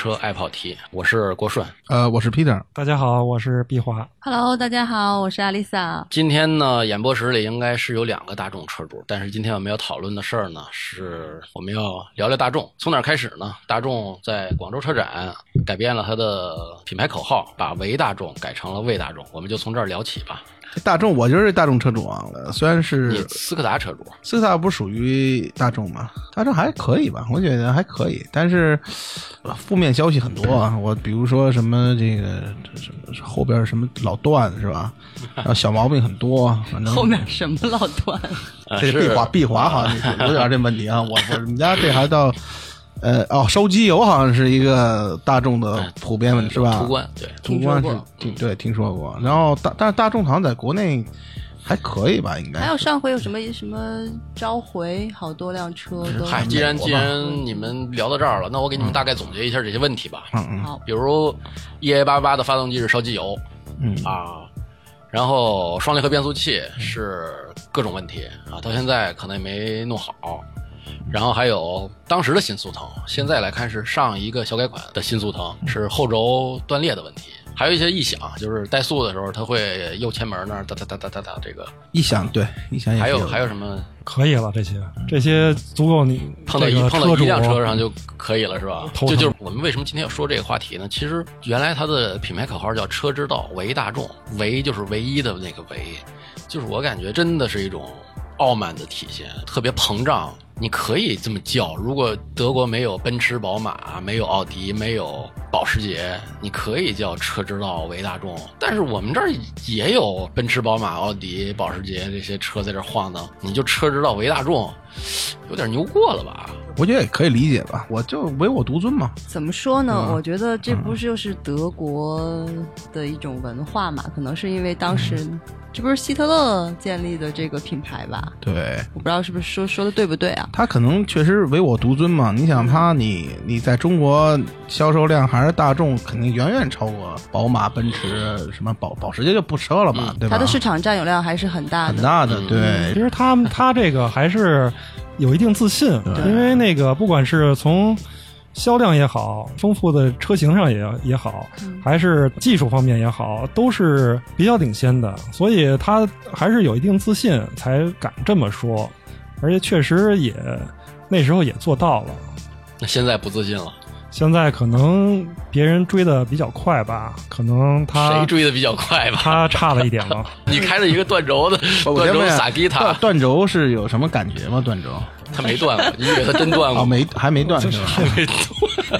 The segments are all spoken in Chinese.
众车爱跑题，我是郭顺。呃，我是 Peter。大家好，我是毕华。Hello，大家好，我是阿丽萨。今天呢，演播室里应该是有两个大众车主，但是今天我们要讨论的事儿呢，是我们要聊聊大众。从哪儿开始呢？大众在广州车展改变了它的品牌口号，把唯大众改成了魏大众，我们就从这儿聊起吧。大众，我就是大众车主啊，呃虽然是斯柯达车主，斯柯达不属于大众嘛，大众还可以吧，我觉得还可以，但是呃负面消息很多啊。我比如说什么这个这什么后边什么老段是吧，然后小毛病很多，反正后面什么老段？这个碧华碧华好像有点这问题啊。我我们家这还到呃哦烧机油好像是一个大众的普遍问题是吧？途观对。途观是对听说过，然后大但是大众好像在国内还可以吧，应该还有上回有什么什么召回，好多辆车都嗨，既然既然你们聊到这儿了，那我给你们大概总结一下这些问题吧。嗯嗯好。比如 EA 八八的发动机是烧机油嗯啊，然后双离合变速器是各种问题啊，到现在可能也没弄好。然后还有当时的新速腾，现在来看是上一个小改款的新速腾，是后轴断裂的问题。还有一些异响，就是怠速的时候，它会右前门那儿哒哒哒哒哒哒，这个异响对异响也还有还有什么可以了，这些这些足够你碰到一碰到一辆车上就可以了，是吧？头疼就就是我们为什么今天要说这个话题呢？其实原来它的品牌口号叫“车之道，唯大众”，唯就是唯一的那个唯，就是我感觉真的是一种傲慢的体现，特别膨胀。你可以这么叫，如果德国没有奔驰、宝马，没有奥迪，没有保时捷，你可以叫车之道为大众。但是我们这儿也有奔驰、宝马、奥迪、保时捷这些车在这晃荡，你就车之道为大众，有点牛过了吧？我觉得也可以理解吧，我就唯我独尊嘛。怎么说呢？嗯我觉得这不是就是德国的一种文化嘛？可能是因为当时嗯这不是希特勒建立的这个品牌吧？对我不知道是不是说说的对不对啊？他可能确实唯我独尊嘛。你想他，你你在中国销售量还是大众，肯定远远超过宝马、奔驰，什么保保时捷就不说了嘛，对吧？它的市场占有量还是很大的。很大的，嗯对其实他他这个还是有一定自信，因为那个不管是从销量也好，丰富的车型上也也好，还是技术方面也好，都是比较领先的，所以他还是有一定自信才敢这么说，而且确实也那时候也做到了。那现在不自信了，现在可能别人追的比较快吧，可能他谁追的比较快吧？他差了一点吧。你开了一个断轴的断轴我先问一下萨迪塔，断轴是有什么感觉吗？断轴他没断过，你以为他真断哦，过？没还没断是吧？没断。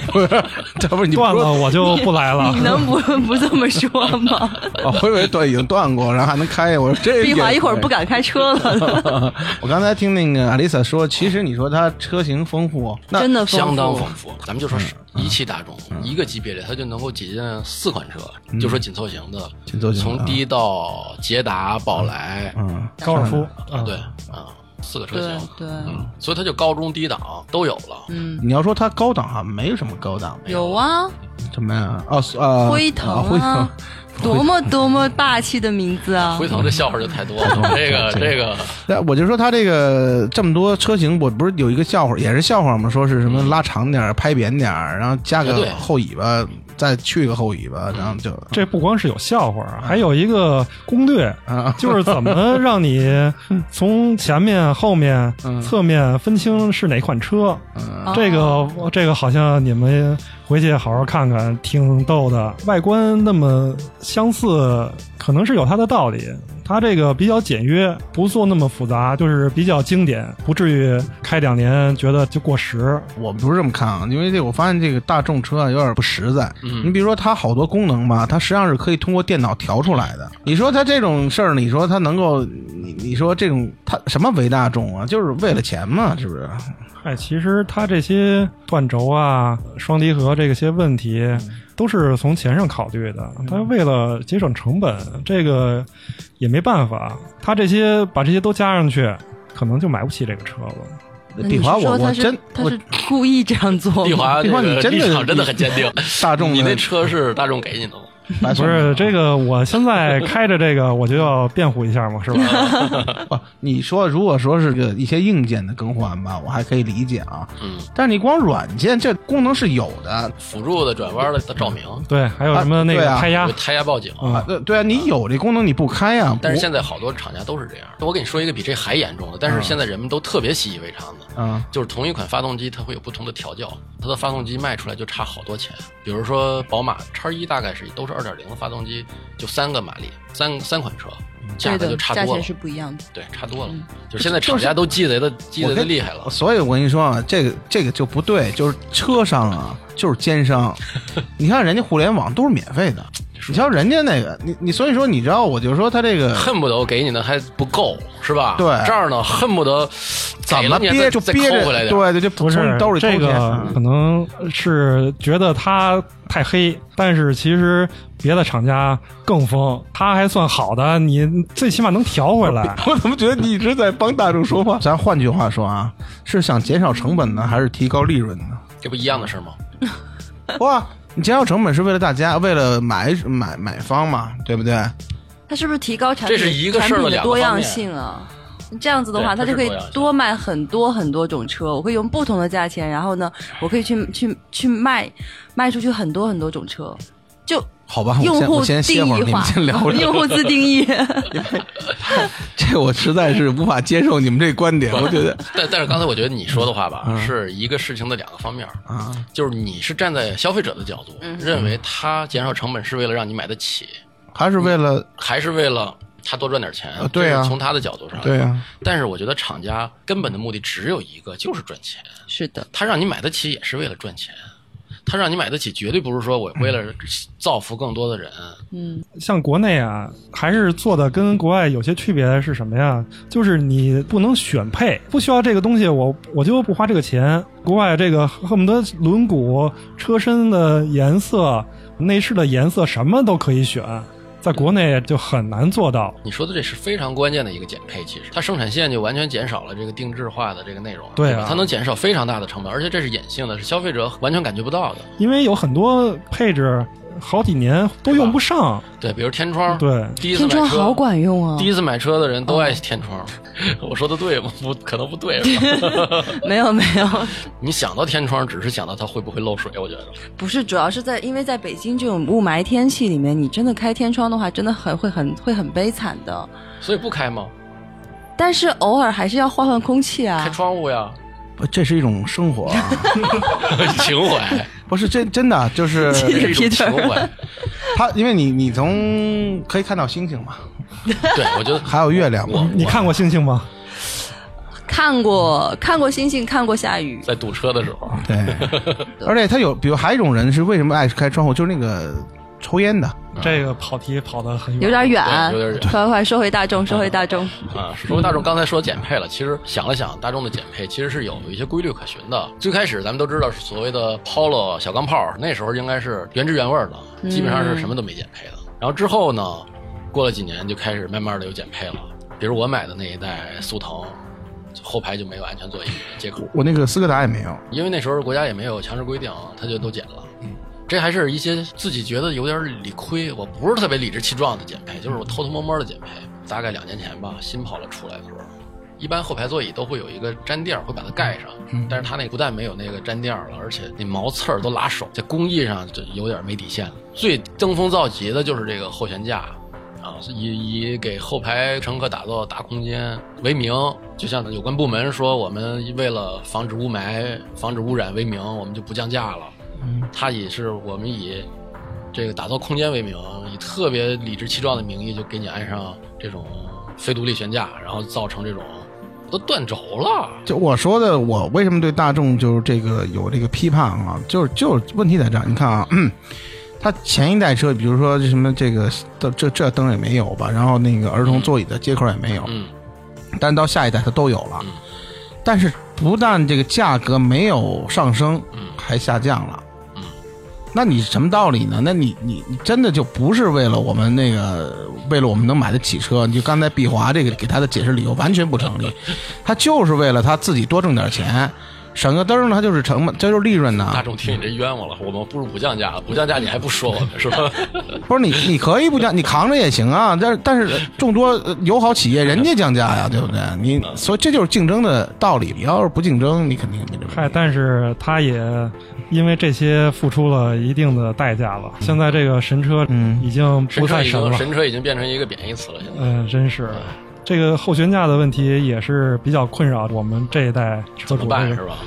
不是，这不是你断了我就不来了你。能不 不这么说吗？哦，我以为断已经断过，然后还能开。我说这碧华一会儿不敢。敢开车了，我刚才听那个阿丽萨说，其实你说它车型丰富，那真的相当丰富，咱们就说是一汽大众一个级别里，它就能够挤进四款车，就说紧凑型的，紧凑型的从低到捷达、宝来，嗯，高尔夫，啊对啊，四个车型，对，嗯，所以它就高中低档都有了。嗯，你要说它高档哈，没有什么高档，有。啊，什么呀？哦，呃，辉腾啊。辉腾。啊，多么多么霸气的名字啊！辉腾这笑话就太多了，这个这个。那我就说它这个这么多车型，我不是有一个笑话，也是笑话吗？说是什么拉长点儿、拍扁点儿，然后加个后尾巴，再去个后尾巴，然后就这不光是有笑话，还有一个攻略，啊，就是怎么让你 从前面、后面、嗯侧面分清是哪款车。嗯这个这个好像你们回去好好看看，挺逗的。外观那么相似，可能是有它的道理。它这个比较简约，不做那么复杂，就是比较经典，不至于开两年觉得就过时。我不是这么看啊，因为这我发现这个大众车啊有点不实在。嗯你比如说它好多功能吧，它实际上是可以通过电脑调出来的。你说它这种事儿，你说它能够，你你说这种它什么为大众啊，就是为了钱嘛，是不是？哎，其实它这些断轴啊、双离合这些问题，都是从钱上考虑的。他为了节省成本，这个也没办法。他这些把这些都加上去，可能就买不起这个车了。那你是碧华，我我真我他是故意这样做吗？碧华帝华你真的真的很坚定。大众你那车是大众给你的吗？白送不是这个，我现在开着这个，我就要辩护一下嘛，是吧？不，你说如果说是个一些硬件的更换吧，我还可以理解啊。嗯，但是你光软件这功能是有的辅助的转弯的照明，对，还有什么那个胎压有，胎压报警。嗯啊，对对啊，你有这功能你不开啊、但是现在好多厂家都是这样。我给你说一个比这还严重的，但是现在人们都特别习以为常的，嗯就是同一款发动机它会有不同的调教，它的发动机卖出来就差好多钱。比如说宝马叉一大概是都是二点零的发动机，就三个马力，三三款车，价格就差多了价钱是。不一样的。对，差多了。就是现在厂家都鸡贼的鸡贼的厉害了。所以我跟你说啊，这个这个就不对，就是车商啊，就是奸商。你看人家互联网都是免费的，你瞧人家那个，你你所以说你知道，我就说他这个恨不得我给你的还不够，是吧？对这儿呢，恨不得 怎么憋就憋着，回来点。对对，就不是从你兜里这个可能是觉得他太黑，但是其实别的厂家更疯，他还算好的，你最起码能调回来。我怎么觉得你一直在帮大众说话？咱换句话说啊，是想减少成本呢，还是提高利润呢？这不一样的事儿吗？哇，你减少成本是为了大家，为了买买买方嘛，对不对？它是不是提高产品这是一个事儿的产品的多样性啊？这样子的话，对它就可以多卖很多很多种车。我可以用不同的价钱，然后呢，我可以去去去卖卖出去很多很多种车，就好吧，我用户先我先歇会儿，你们先聊，聊。用户自定义。这我实在是无法接受你们这观点，我觉得但但是刚才我觉得你说的话吧，嗯是一个事情的两个方面，啊，就是你是站在消费者的角度，嗯认为他减少成本是为了让你买得起，还是为了还是为了他多赚点钱？呃对啊从他的角度上对啊。但是我觉得厂家根本的目的只有一个，就是赚钱。是的，他让你买得起也是为了赚钱，他让你买得起绝对不是说我为了造福更多的人。嗯，像国内啊，还是做的跟国外有些区别是什么呀？就是你不能选配，不需要这个东西，我我就不花这个钱。国外这个恨不得轮毂、车身的颜色、内饰的颜色什么都可以选，在国内就很难做到。你说的这是非常关键的一个减配，其实它生产线就完全减少了这个定制化的这个内容，对啊吧它能减少非常大的成本，而且这是隐性的，是消费者完全感觉不到的。因为有很多配置好几年都用不上。对，比如天窗，对，第一次买车天窗好管用啊第！一次买车的人都爱天窗，我说的对吗？不，可能不对。吧 没有没有，你想到天窗，只是想到它会不会漏水，我觉得。不是，主要是在因为在北京这种雾霾天气里面，你真的开天窗的话，真的很会很会很悲惨的。所以不开吗？但是偶尔还是要换换空气啊开啊。窗户呀，这是一种生活啊，情怀，不是真真的就是这是一种情怀。它，因为你你从可以看到星星嘛，对，我觉得 还有月亮嘛，你看过星星吗？看过看过星星，看过下雨。在堵车的时候，对，而且他有，比如还有一种人是为什么爱开窗户，就是那个抽烟的，这个跑题跑得很远，有点远。对有点，远。快快说回大众，说回大众。啊，说回大众刚才说减配了，其实想了想，大众的减配其实是有一些规律可循的。最开始咱们都知道是所谓的 Polo 小钢炮，那时候应该是原汁原味的，基本上是什么都没减配的。然后之后呢，过了几年就开始慢慢的有减配了，比如我买的那一代速腾，后排就没有安全座椅接口，我那个斯柯达也没有，因为那时候国家也没有强制规定，它就都减了。这还是一些自己觉得有点理亏，我不是特别理直气壮的减配，就是我偷偷摸摸的减配。大概两年前吧，新跑了出来的时候，一般后排座椅都会有一个粘垫儿，会把它盖上。但是它那不但没有那个粘垫儿了，而且那毛刺儿都拉手，在工艺上就有点没底线了。最登峰造极的就是这个后悬架。啊，以以给后排乘客打造大空间为名，就像有关部门说，我们为了防止雾霾、防止污染为名，我们就不降价了。嗯，他也是我们以这个打造空间为名，以特别理直气壮的名义，就给你安上这种非独立悬架，然后造成这种都断轴了。就我说的，我为什么对大众就是这个有这个批判啊？就是就是问题在这儿，你看啊，它前一代车，比如说这什么这个这这这灯也没有吧，然后那个儿童座椅的接口也没有，嗯，但到下一代它都有了嗯，但是不但这个价格没有上升，嗯还下降了。嗯，那你什么道理呢？那你你你真的就不是为了我们那个，为了我们能买得起车？你就刚才毕华这个给他的解释理由完全不成立，他就是为了他自己多挣点钱，省个灯，他就是成本，这就是利润呢。大众听你这冤枉了，我们不如不降价了，不降价你还不说我们是吧？不是你，你可以不降，你扛着也行啊。但是但是众多友好企业人家降价呀，对不对？你所以这就是竞争的道理。你要是不竞争，你肯定没这嗨，但是他也因为这些付出了一定的代价了。现在这个神车嗯已经神车已不太神了，经神车已经变成一个贬义词了，现在。嗯，真是。这个后悬架的问题也是比较困扰我们这一代车主。是吧？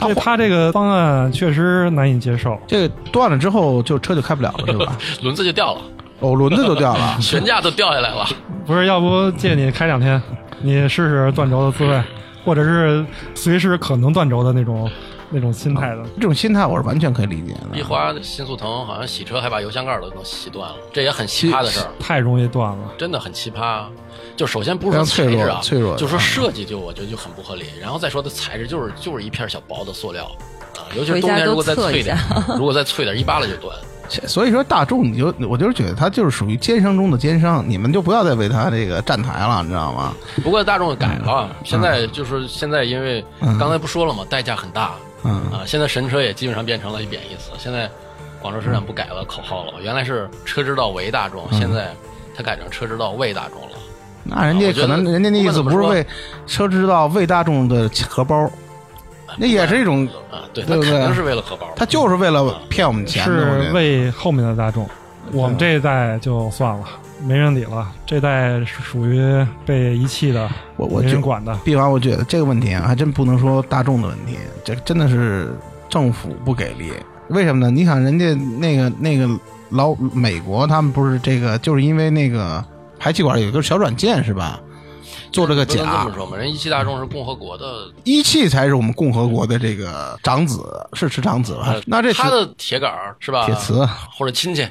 对他这个方案确实难以接受。这个断了之后，就车就开不了了，是吧？轮子就掉了，哦，轮子都掉了。悬架都掉下来了。不是，要不借你开两天，你试试断轴的滋味，或者是随时可能断轴的那种那种心态的。这种心态我是完全可以理解的一的。花新速腾好像洗车还把油箱盖都能洗断了，这也很奇葩的事儿，太容易断了。真的很奇葩。就首先不是说脆弱材质啊，脆弱就说设计就我觉得就很不合理。然后再说它材质就是就是一片小薄的塑料啊，尤其是冬天如果再脆点，如果再脆点，一扒拉就断。所以说大众，你就我就是觉得他就是属于奸商中的奸商，你们就不要再为他这个站台了，你知道吗？不过大众改了，现在就是现在，因为刚才不说了嘛，代价很大嗯啊。现在神车也基本上变成了一贬义词。现在广州车展不改了口号了，原来是车之道为大众，现在它改成车之道为大众了。那人家可能人家那意思不是为车之道为大众的荷包，那也是一种，啊，对，对不对他肯定是为了荷包。他就是为了骗我们钱是为后面的大众，我们这一代就算了，没人理了。这代是属于被遗弃的，我我觉人管的。毕完，我觉得这个问题啊，还真不能说大众的问题，这真的是政府不给力。为什么呢？你想人家那个那个老美国，他们不是这个，就是因为那个排气管有一个小软件是吧？做这个不能这假么说嘛，人一汽大众是共和国的，一汽才是我们共和国的这个长子，是是长子吧呃？那这他的铁杆是吧？铁磁或者亲戚，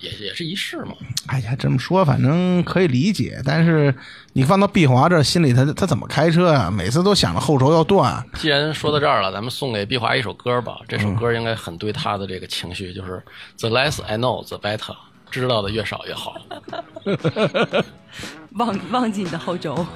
也也是一试嘛。哎呀，这么说反正可以理解，但是你放到毕华这，心里他他怎么开车啊、每次都想着后轴要断。既然说到这儿了，咱们送给毕华一首歌吧。这首歌应该很对他的这个情绪，就是 The less I know, the better。知道的越少越好。忘忘记你的后轴。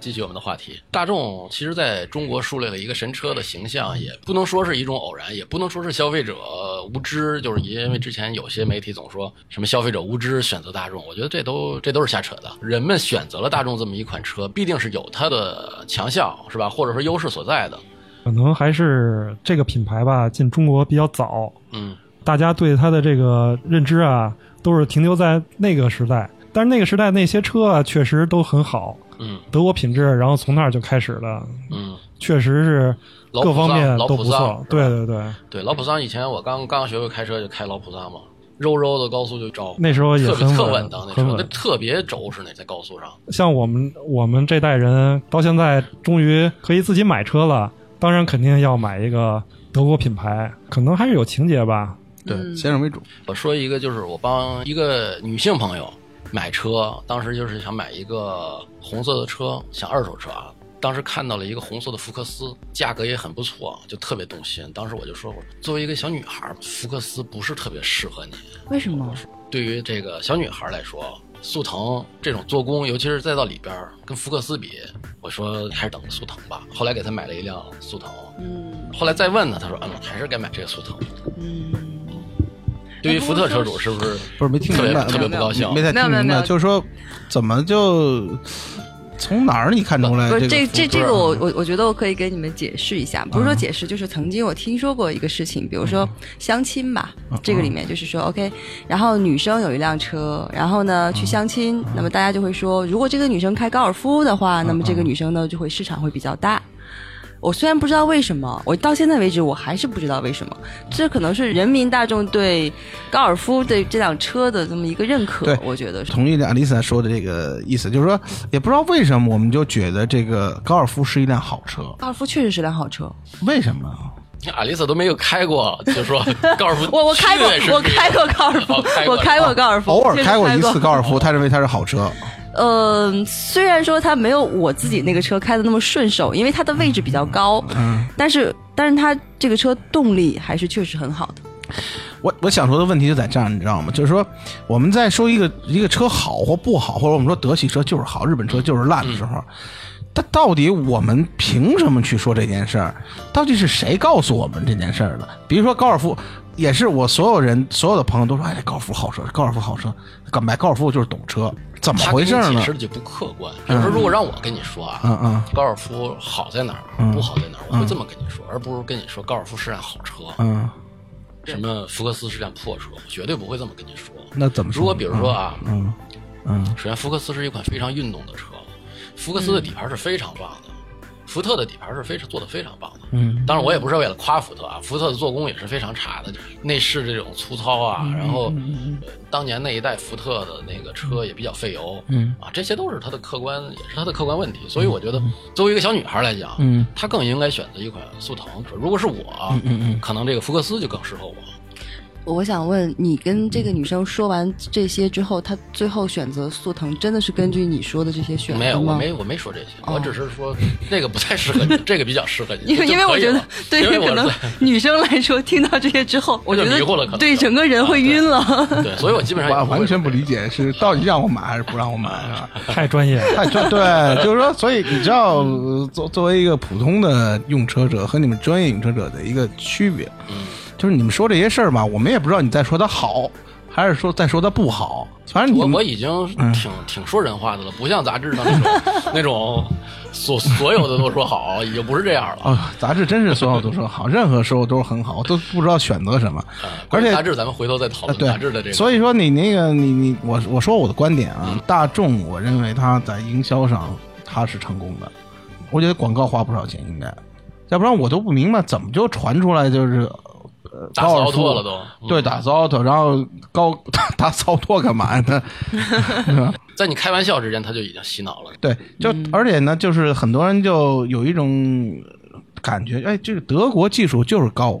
继续我们的话题。大众其实在中国树立了一个神车的形象，也不能说是一种偶然，也不能说是消费者无知，就是因为之前有些媒体总说什么消费者无知选择大众，我觉得这都这都是瞎扯的。人们选择了大众这么一款车，必定是有它的强项，是吧？或者说优势所在的。可能还是这个品牌吧，进中国比较早，嗯大家对它的这个认知啊，都是停留在那个时代。但是那个时代那些车啊，确实都很好，嗯德国品质，然后从那儿就开始了，嗯，确实是各方面都不错。对对对，对，老普桑以前我刚刚学会开车就开老普桑嘛，肉肉的高速就着，那时候也特稳稳当那车，那特别轴是那在高速上。像我们我们这代人到现在终于可以自己买车了，当然肯定要买一个德国品牌，可能还是有情节吧。对，嗯先生为主。我说一个，就是我帮一个女性朋友买车，当时就是想买一个红色的车，想二手车啊。当时看到了一个红色的福克斯，价格也很不错，就特别动心。当时我就说，我作为一个小女孩，福克斯不是特别适合你。为什么？对于这个小女孩来说，速腾这种做工，尤其是再到里边跟福克斯比，我说还是等个速腾吧。后来给她买了一辆速腾，嗯后来再问她，她说，嗯，还是该买这个速腾。嗯，对于福特车主，是不是不是没听明白，特别不高兴？没太听明白，没有没有。没有就是说怎么就从哪儿你看出来不是这这这这个我我我觉得我可以给你们解释一下，不是说解释，就是曾经我听说过一个事情，比如说相亲吧，这个里面就是说 OK，然后女生有一辆车，然后呢去相亲，那么大家就会说，如果这个女生开高尔夫的话，那么这个女生呢就会市场会比较大。我虽然不知道为什么，我到现在为止我还是不知道为什么，这可能是人民大众对高尔夫对这辆车的这么一个认可对，我觉得是。同意阿丽萨说的这个意思，就是说也不知道为什么我们就觉得这个高尔夫是一辆好车，高尔夫确实是辆好车，为什么？阿丽萨都没有开过，就说 高尔夫我我开过我开过高尔夫哦开，我开过高尔夫，偶尔开过一次高尔夫，他认为它是好车。呃，虽然说它没有我自己那个车开的那么顺手，因为它的位置比较高，嗯，但是但是它这个车动力还是确实很好的。我我想说的问题就在这儿，你知道吗？就是说我们在说一个一个车好或不好，或者我们说德系车就是好，日本车就是烂的时候，它到底我们凭什么去说这件事儿？到底是谁告诉我们这件事儿的？比如说高尔夫，也是我所有人所有的朋友都说，哎，高尔夫好车，高尔夫好车，买高尔夫就是懂车，怎么回事呢你解释？的就不客观。比如说，如果让我跟你说啊，嗯嗯高尔夫好在哪儿，嗯不好在哪儿，我会这么跟你说，而不是跟你说高尔夫是辆好车，嗯，什么福克斯是辆破车，我绝对不会这么跟你说。那怎么说？如果比如说啊，嗯嗯首先福克斯是一款非常运动的车，福克斯的底盘是非常棒的，福特的底盘是非常做的非常棒的。嗯当然，我也不是为了夸福特啊，福特的做工也是非常差的，内饰这种粗糙啊，然后、呃当年那一代福特的那个车也比较费油，嗯啊，这些都是它的客观，也是它的客观问题。所以我觉得，作为一个小女孩来讲，嗯她更应该选择一款速腾。如果是我，嗯嗯可能这个福克斯就更适合我。我想问你，跟这个女生说完这些之后，她最后选择速腾，真的是根据你说的这些选没有，我没我没说这些，哦我只是说那个不太适合你，这个比较适合你。因为因为我觉得对于可能女生来说，听到这些之后，我觉得就迷糊了可能对整个人会晕了。对，所以我基本上也我完全不理解是到底让我买还是不让我买啊？太专业。太专对，就是说，所以你知道，呃作作为一个普通的用车者和你们专业用车者的一个区别，嗯，就是你们说这些事儿吧，我们也不知道你在说它好，还是说在说它不好。反正你我我已经嗯挺挺说人话的了，不像杂志上那种 那种所所有的都说好，已经不是这样了。哦，杂志真是所有都说好，任何时候都是很好，都不知道选择什么。呃而且杂志咱们回头再讨啊，论杂志的这对，个。所以说你那个你你我我说我的观点啊，大众我认为他在营销上他是成功的，我觉得广告花不少钱应该，要不然我都不明白怎么就传出来就是呃打死奥高尔夫拓了都嗯对，打死奥拓，然后高 打死奥拓干嘛呢？在你开玩笑之间，他就已经洗脑了。对，就、而且呢，就是很多人就有一种感觉，哎，这个德国技术就是高，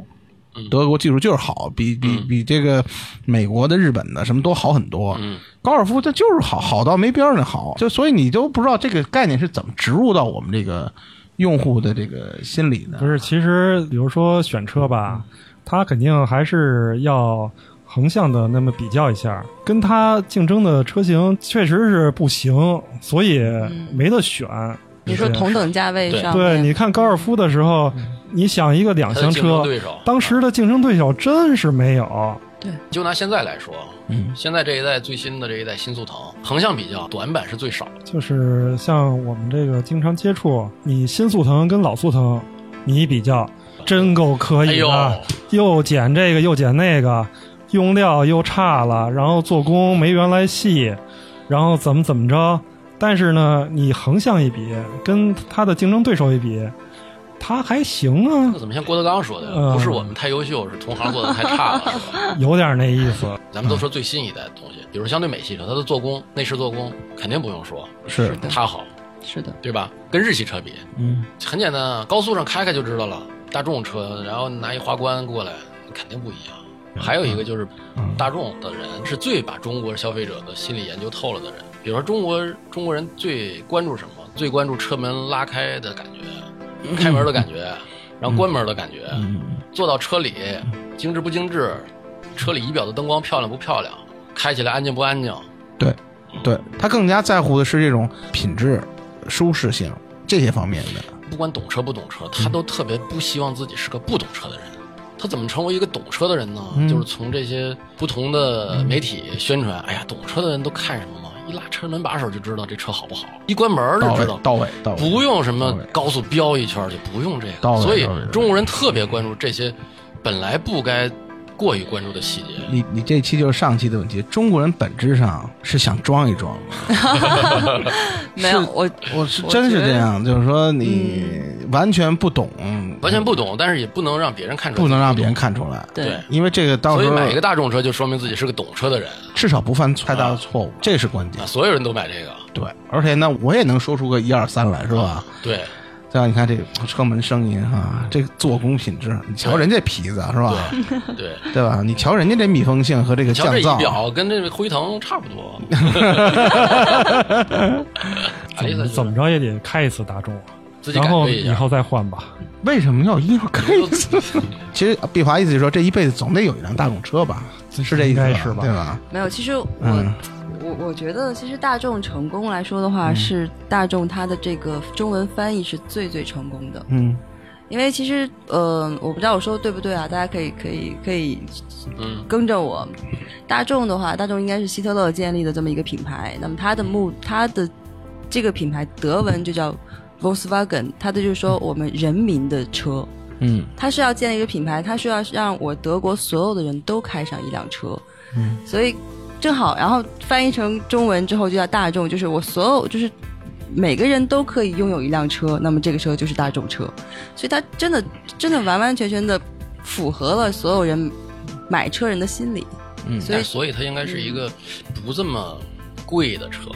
嗯德国技术就是好，比比比这个美国的、日本的什么都好很多。嗯，高尔夫它就是好，好到没边儿那好，就所以你都不知道这个概念是怎么植入到我们这个用户的这个心里的。不是，其实比如说选车吧，它肯定还是要横向的那么比较一下，跟他竞争的车型确实是不行，所以没得选。你说同等价位上对，你看高尔夫的时候，你想一个两厢车，对手当时的竞争对手真是没有。对就拿现在来说，嗯，现在这一代最新的这一代新速腾，横向比较短板是最少的。就是像我们这个经常接触，你新速腾跟老速腾，你一比较，真够可以的，哎又减这个又减那个，用料又差了，然后做工没原来细，然后怎么怎么着。但是呢，你横向一比，跟他的竞争对手一比，他还行啊那，怎么像郭德纲说的，嗯不是我们太优秀，是同行做的太差了，是吧？有点那意思。咱们都说最新一代的东西，比如相对美系车，它的做工、内饰做工肯定不用说，是，它好，是的，对吧？跟日系车比，嗯，很简单，啊，高速上开开就知道了。大众车，然后拿一花冠过来，肯定不一样。还有一个就是，大众的人是最把中国消费者的心理研究透了的人。比如说，中国中国人最关注什么？最关注车门拉开的感觉，开门的感觉，然后关门的感觉，坐到车里精致不精致，车里仪表的灯光漂亮不漂亮，开起来安静不安静。对，对他更加在乎的是这种品质、舒适性这些方面的。不管懂车不懂车，他都特别不希望自己是个不懂车的人。他怎么成为一个懂车的人呢？就是从这些不同的媒体宣传，哎呀，懂车的人都看什么吗？一拉车门把手就知道这车好不好，一关门就知道，。到位，到位。不用什么高速飙一圈就不用这个，所以中国人特别关注这些本来不该过于关注的细节。你你这期就是上期的问题，中国人本质上是想装一装的，没有我我是真是这样，就是说你完全不懂，完全不懂，但是也不能让别人看出来，不能让别人。看出来，对对，因为这个到时候所以买一个大众车就说明自己是个懂车的人至少不犯太大的错误，这是关键啊，。所有人都买这个。对，而且呢，我也能说出个一二三来，是吧？对再你看这车门声音啊，这做工品质，你瞧人家皮子是吧？对对，对吧？你瞧人家这密封性和这个降噪，表跟这个辉腾差不多。怎么怎么着也得开一次大众，自己然后。以后再换吧。为什么要一定要开一次？其实毕华意思就是说，这一辈子总得有一辆大众车吧？是这意思应该是吧对吧？没有，其实我、嗯我我觉得，其实大众成功来说的话，嗯是大众它的这个中文翻译是最最成功的。嗯因为其实呃，我不知道我说的对不对啊，大家可以可以可以嗯，跟着我。大众的话，大众应该是希特勒建立的这么一个品牌，那么它的目它的这个品牌德文就叫 Volkswagen，它的就是说我们人民的车。嗯它是要建立一个品牌，它是要让我德国所有的人都开上一辆车，嗯，所以正好，然后翻译成中文之后就叫大众，就是我所有就是每个人都可以拥有一辆车，那么这个车就是大众车，所以它真的真的完完全全的符合了所有人买车人的心理，嗯所以所以它应该是一个不这么贵的车。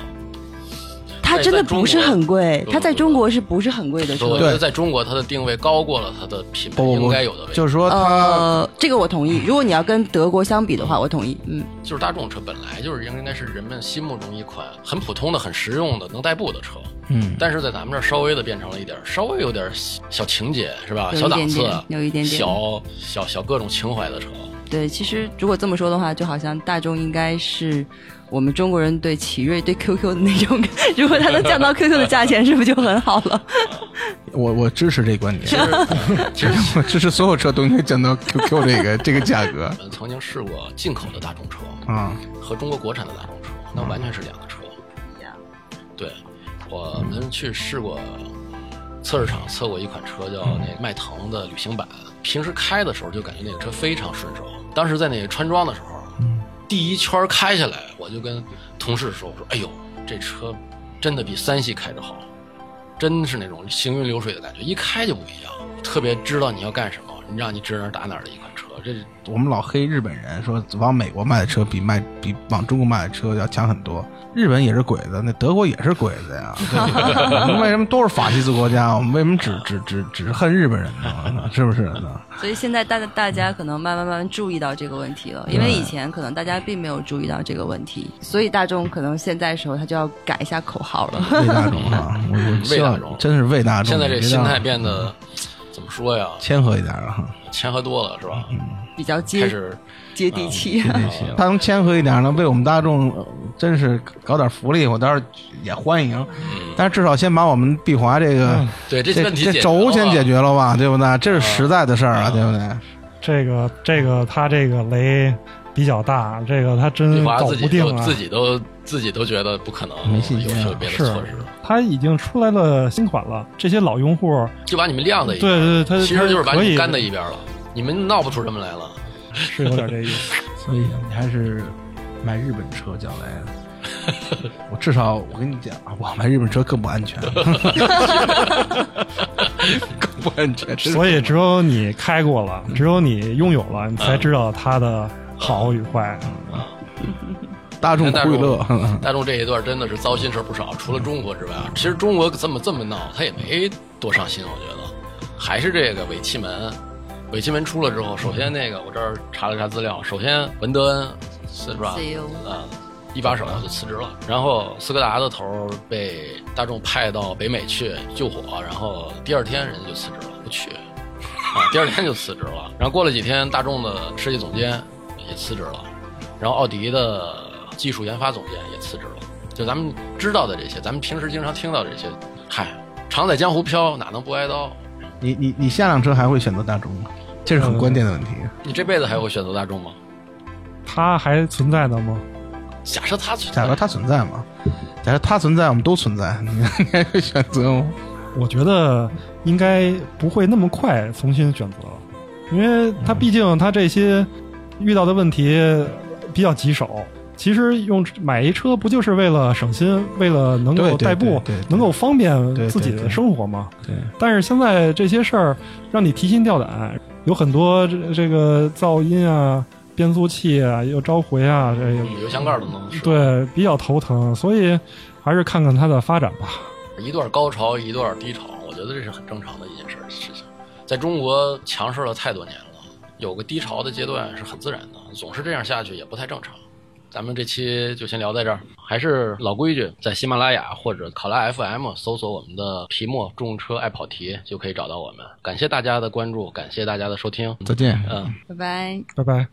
它真的不是很贵它在中国是不是很贵的车？我觉得在中国它的定位高过了它的品牌应该有的位置。就是说他呃，这个我同意。如果你要跟德国相比的话，我同意。嗯，就是大众车本来就是应该是人们心目中一款很普通的、很实用的、能代步的车。嗯但是在咱们这儿稍微的变成了一点儿，稍微有点儿小小情节是吧？小档次有一点点小小小各种情怀的车。对，其实如果这么说的话，就好像大众应该是我们中国人对奇瑞、对 QQ 的那种，如果它能降到 QQ 的价钱，是不是就很好了？我我支持这观点，其实我支持所有车都应该降到 QQ 这个这个价格我们曾经试过进口的大众车啊。和中国国产的大众车，那完全是两个车。对，我们去试过测试场测过一款车，叫那个迈腾的旅行版。平时开的时候就感觉那个车非常顺手。当时在那个川庄的时候，第一圈开下来，我就跟同事说：“我说，哎呦，这车真的比三系开着好，真是那种行云流水的感觉，一开就不一样，特别知道你要干什么，你让你指哪儿打哪儿的一款车。这我们老黑日本人说往美国卖的车比卖比往中国卖的车要强很多。日本也是鬼子，那德国也是鬼子呀。我们为什么都是法西斯国家？我们为什么只只只只恨日本人呢？是不是呢？所以现在大大家可能慢慢慢慢注意到这个问题了，因为以前可能大家并没有注意到这个问题，所以大众可能现在时候他就要改一下口号了。为大众啊！我我希望为大众真是为大众。现在这心态变得怎么说呀？谦和一点啊，谦和多了是吧？嗯比较接始接地气。这些他能谦和一点呢，为我们大众呃真是搞点福利，我倒是也欢迎。但是至少先把我们碧华这个嗯对这这这问题解决轴先解决了吧，对不对？这是实在的事儿啊，对不对？这个这个他这个雷比较大，这个他真搞华自己不定啊。都自己都自己都觉得不可能没信心啊有有别的是措施，他已经出来了新款了，这些老用户，就把你们晾在一边。对对对，他其实就是把你们干在一边了，你们闹不出什么来了。是有点这意思。所以你还是买日本车将来。我至少我跟你讲啊，我买日本车更不安全，更不安全。所以只有你开过了，只有你拥有了，你才知道它的好与坏。大众苦与乐，大众这一段真的是糟心事儿不少，除了中国之外啊，其实中国这么这么闹，他也没多上心，我觉得还是这个尾气门。尾气门出了之后，首先那个我这儿查了查资料，首先文德恩是吧？啊，一把手就辞职了，然后斯柯达的头儿被大众派到北美去救火，然后第二天人家就辞职了，不去。啊，第二天就辞职了。然后过了几天，大众的设计总监也辞职了，然后奥迪的技术研发总监也辞职了。就咱们知道的这些，咱们平时经常听到的这些，嗨，常在江湖飘，哪能不挨刀？你你你下辆车还会选择大众吗？这是很关键的问题。你这辈子还会选择大众吗？它还存在的吗？假设他存假设它存在嘛，假设它存在，我们都存在，你 你还会选择吗？我觉得应该不会那么快重新选择了，因为它毕竟它这些遇到的问题比较棘手。其实用买一车不就是为了省心，为了能够代步能够方便自己的生活吗？对，但是现在这些事儿让你提心吊胆，有很多这这个噪音啊、变速器啊、又召回啊，这油箱盖儿都能说。对比较头疼，所以还是看看它的发展吧。一段高潮，一段低潮，我觉得这是很正常的一件事事情。在中国强势了太多年了，有个低潮的阶段是很自然的，总是这样下去也不太正常。咱们这期就先聊在这儿，还是老规矩，在喜马拉雅或者考拉 FM 搜索我们的题目“众车爱跑题”就可以找到我们。感谢大家的关注，感谢大家的收听。再见。嗯。拜拜。拜拜。